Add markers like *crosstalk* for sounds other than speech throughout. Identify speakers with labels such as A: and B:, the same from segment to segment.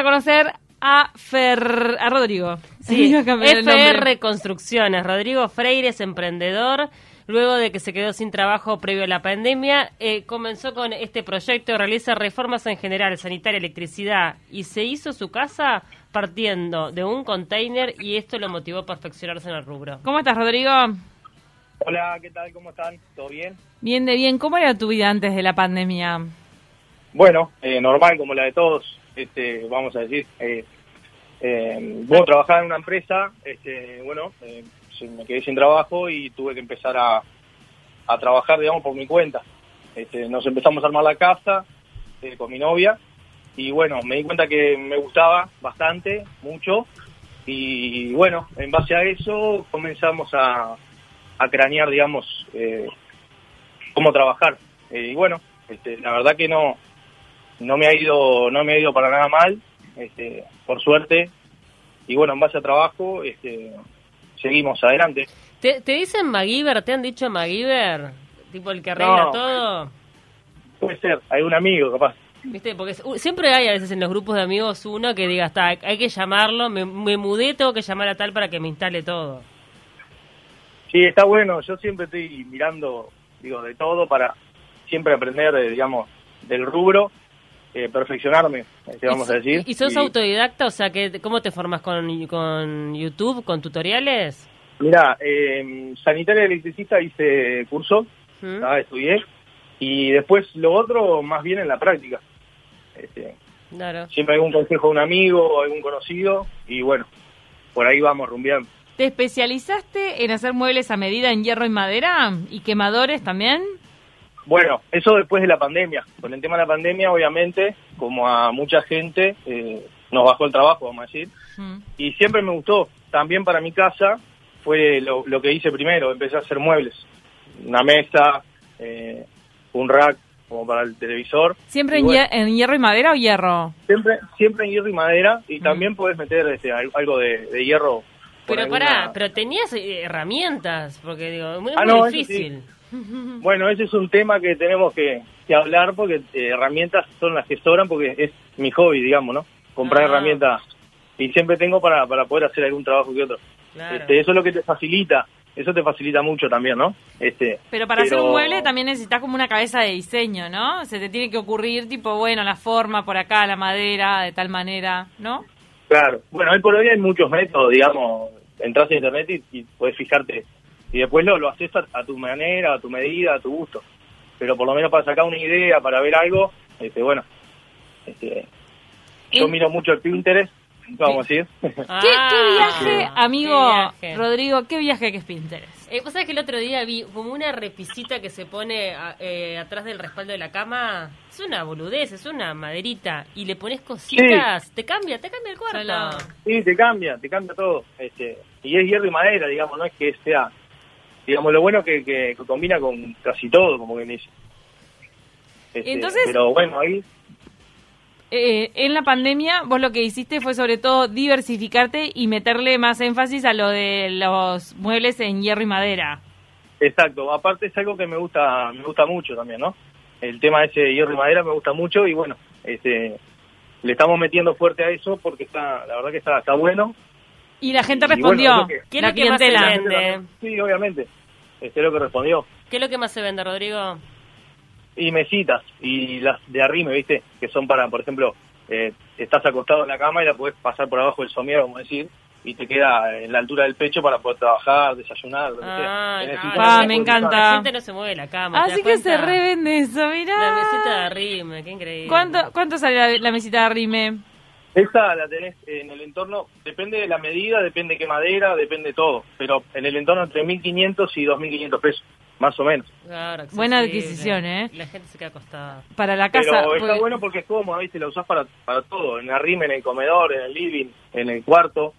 A: a conocer a Fer, a Rodrigo.
B: Sí. FR Construcciones. Rodrigo Freire es emprendedor. Luego de que se quedó sin trabajo previo a la pandemia, eh, comenzó con este proyecto, realiza reformas en general, sanitaria, electricidad, y se hizo su casa partiendo de un container y esto lo motivó a perfeccionarse en el rubro.
A: ¿Cómo estás, Rodrigo?
C: Hola, ¿qué tal? ¿Cómo están? ¿Todo bien?
A: Bien de bien. ¿Cómo era tu vida antes de la pandemia?
C: Bueno, eh, normal como la de todos, este, vamos a decir. Eh, eh, bueno, trabajaba en una empresa, este, bueno, eh, me quedé sin trabajo y tuve que empezar a, a trabajar, digamos, por mi cuenta. Este, nos empezamos a armar la casa eh, con mi novia y bueno, me di cuenta que me gustaba bastante, mucho y bueno, en base a eso comenzamos a, a cranear, digamos, eh, cómo trabajar. Y bueno, este, la verdad que no, no me ha ido, no me ha ido para nada mal, este, por suerte. Y bueno, en base a trabajo, este, seguimos adelante.
B: ¿Te, te dicen MacGyver? ¿Te han dicho MacGyver? Tipo el que arregla
C: No.
B: todo.
C: Puede ser, hay un amigo capaz.
B: ¿Viste? Porque siempre hay a veces en los grupos de amigos uno que diga, está, hay que llamarlo, me, me mudé, tengo que llamar a tal para que me instale todo.
C: Sí, está bueno, yo siempre estoy mirando, digo, de todo para siempre aprender, eh, digamos, del rubro, eh, perfeccionarme, este, vamos
B: ¿Y-
C: a decir.
B: ¿Y sos
C: Y-
B: autodidacta? O sea, que, ¿cómo te formas con, con YouTube, con tutoriales?
C: Mira, eh, sanitaria electricista hice curso,
B: ¿Mm?
C: ah, estudié, y después lo otro más bien en la práctica. Este,
B: Claro.
C: siempre algún consejo de un amigo o algún conocido, y bueno, por ahí vamos rumbeando.
A: ¿Te especializaste en hacer muebles a medida en hierro y madera? ¿Y quemadores también?
C: Bueno, eso después de la pandemia. Con el tema de la pandemia, obviamente, como a mucha gente, eh, nos bajó el trabajo, vamos a decir.
A: Mm.
C: Y siempre me gustó. También para mi casa fue lo, lo que hice primero. Empecé a hacer muebles. Una mesa, eh, un rack como para el televisor.
A: ¿Siempre en,
C: bueno,
A: hier- en hierro y madera o hierro?
C: siempre, siempre en hierro y madera. Y
A: Mm.
C: también puedes meter este, al- algo de, de hierro.
B: Pero
C: alguna-
B: pará, pero tenías eh, herramientas, porque digo, es muy,
C: Ah,
B: muy
C: no, eso
B: difícil. *laughs*
C: Bueno, ese es un tema que tenemos que, que hablar porque eh, herramientas son las que sobran porque es mi hobby, digamos, ¿no? Comprar
B: Ah.
C: herramientas y siempre tengo para, para poder hacer algún trabajo que otro.
B: Claro.
C: Este, eso es lo que te facilita, eso te facilita mucho también, ¿no? Este,
A: Pero para hacer un mueble también necesitas como una cabeza de diseño, ¿no? Se te tiene que ocurrir, tipo, bueno, la forma por acá, la madera, de tal manera, ¿no?
C: Claro. Bueno, hoy por hoy hay muchos métodos, digamos, entras a internet y, y puedes fijarte. Y después lo, lo haces a, a tu manera, a tu medida, a tu gusto. Pero por lo menos para sacar una idea, para ver algo, este, bueno, este, yo miro mucho el Pinterest, vamos a decir.
B: Ah,
A: ¿Qué, qué viaje, amigo
B: qué viaje.
A: Rodrigo, qué viaje que es Pinterest?
B: Eh, ¿Vos sabés que el otro día vi como una repisita que se pone a- eh, atrás del respaldo de la cama? Es una boludez, es una maderita. Y le pones cositas, te cambia, te cambia el cuarto.
A: Solo.
C: Sí, te cambia, te cambia todo. Este, y es hierro y madera, digamos, no es que sea, digamos, lo bueno que, que, que combina con casi todo, como que dice. Este,
A: Entonces-
C: Pero bueno, ahí,
A: Eh, en la pandemia, vos lo que hiciste fue sobre todo diversificarte y meterle más énfasis a lo de los muebles en hierro y madera.
C: exacto. Aparte es algo que me gusta, me gusta mucho también, ¿no? El tema ese de hierro y madera me gusta mucho y bueno, este, le estamos metiendo fuerte a eso porque está, la verdad que está, está bueno.
A: Y la gente
C: bueno,
A: respondió,
C: que-
B: ¿Qué es
A: la
B: lo que más se vende?
C: Sí, obviamente. Este es lo que respondió.
B: ¿Qué es lo que más se vende, Rodrigo?
C: y mesitas y las de arrime, ¿viste? Que son para, por ejemplo, eh, estás acostado en la cama y la puedes pasar por abajo del somiero, como decir, y te queda en la altura del pecho para poder trabajar, desayunar, lo que sea.
B: Ay,
C: Tenés
B: no,
C: un
A: Ah, me encanta.
B: La gente no se mueve de la cama. ¿te
A: Así que se revende eso, mirá.
B: La mesita de arrime, qué increíble.
A: ¿Cuánto, ¿Cuánto sale la, la mesita de rime?
C: Esta la tenés en el entorno, depende de la medida, depende de qué madera, depende de todo, pero en el entorno entre 1.500 y 2.500 pesos, más o menos.
B: Claro,
A: Buena adquisición, ¿eh?
B: La gente se queda acostada.
A: Para la casa.
C: Pero está
A: porque-
C: bueno porque es cómoda, ¿viste? La usás para, para todo, en la rime, en el comedor, en el living, en el cuarto,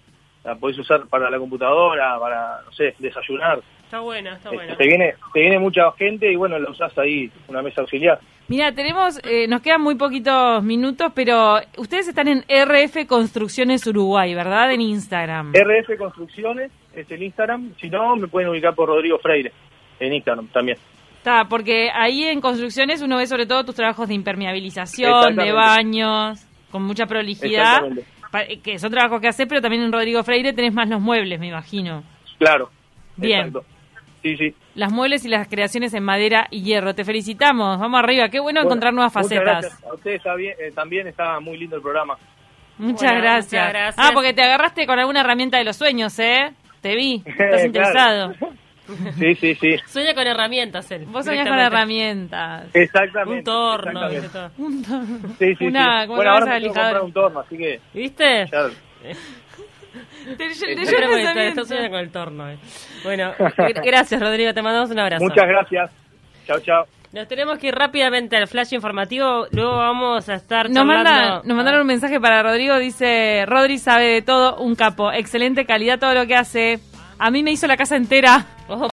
C: la podés usar para la computadora, para, no sé, desayunar.
B: Está buena, está buena.
C: Te viene, te viene mucha gente y bueno, la usás ahí, una mesa auxiliar.
A: Mira, tenemos, eh, nos quedan muy poquitos minutos, pero ustedes están en RF Construcciones Uruguay, ¿verdad? En Instagram.
C: RF Construcciones es el Instagram, si no, me pueden ubicar por Rodrigo Freire, en Instagram también.
A: Está, porque ahí en construcciones uno ve sobre todo tus trabajos de impermeabilización, de baños. con mucha prolijidad, eh, que son trabajos que haces, pero también en Rodrigo Freire tenés más los muebles, me imagino.
C: Claro.
A: Bien.
C: Exacto. Sí, sí.
A: Las muebles y las creaciones en madera y hierro. Te felicitamos, vamos arriba, qué bueno,
C: Bueno,
A: encontrar nuevas facetas.
C: gracias. A ustedes está bien- eh, también está muy lindo el programa.
A: Muchas,
B: Bueno,
A: gracias.
B: muchas gracias.
A: Ah, porque te agarraste con alguna herramienta de los sueños, ¿eh? Te vi, *laughs* estás interesado.
C: Sí, sí, sí.
B: Sueña con herramientas él.
A: Vos soñás con herramienamente.
C: Exactamente.
B: Un torno,
C: exactamente.
B: viste todo.
A: Un torno.
C: Sí, sí,
A: Una,
C: sí.
A: ¿cómo
C: Bueno, ahora me tengo que
A: lijadora?
C: comprar un torno, así que
B: ¿Viste?
C: ya... *laughs*
A: Te, *laughs* te,
C: Yo
A: yo
B: Yo creo que está-
A: pensamiento.
B: está soñando con el torno. eh. Bueno, gr- *laughs* gracias Rodrigo, te mandamos un abrazo.
C: Muchas gracias. Chao, chao.
B: Nos tenemos que ir rápidamente al flash informativo, luego vamos a estar
A: Nos,
B: charlando-
A: mandan, nos mandaron un mensaje para Rodrigo, dice, Rodri sabe de todo, un capo, excelente calidad todo lo que hace. A mí me hizo la casa entera.
B: Ojo,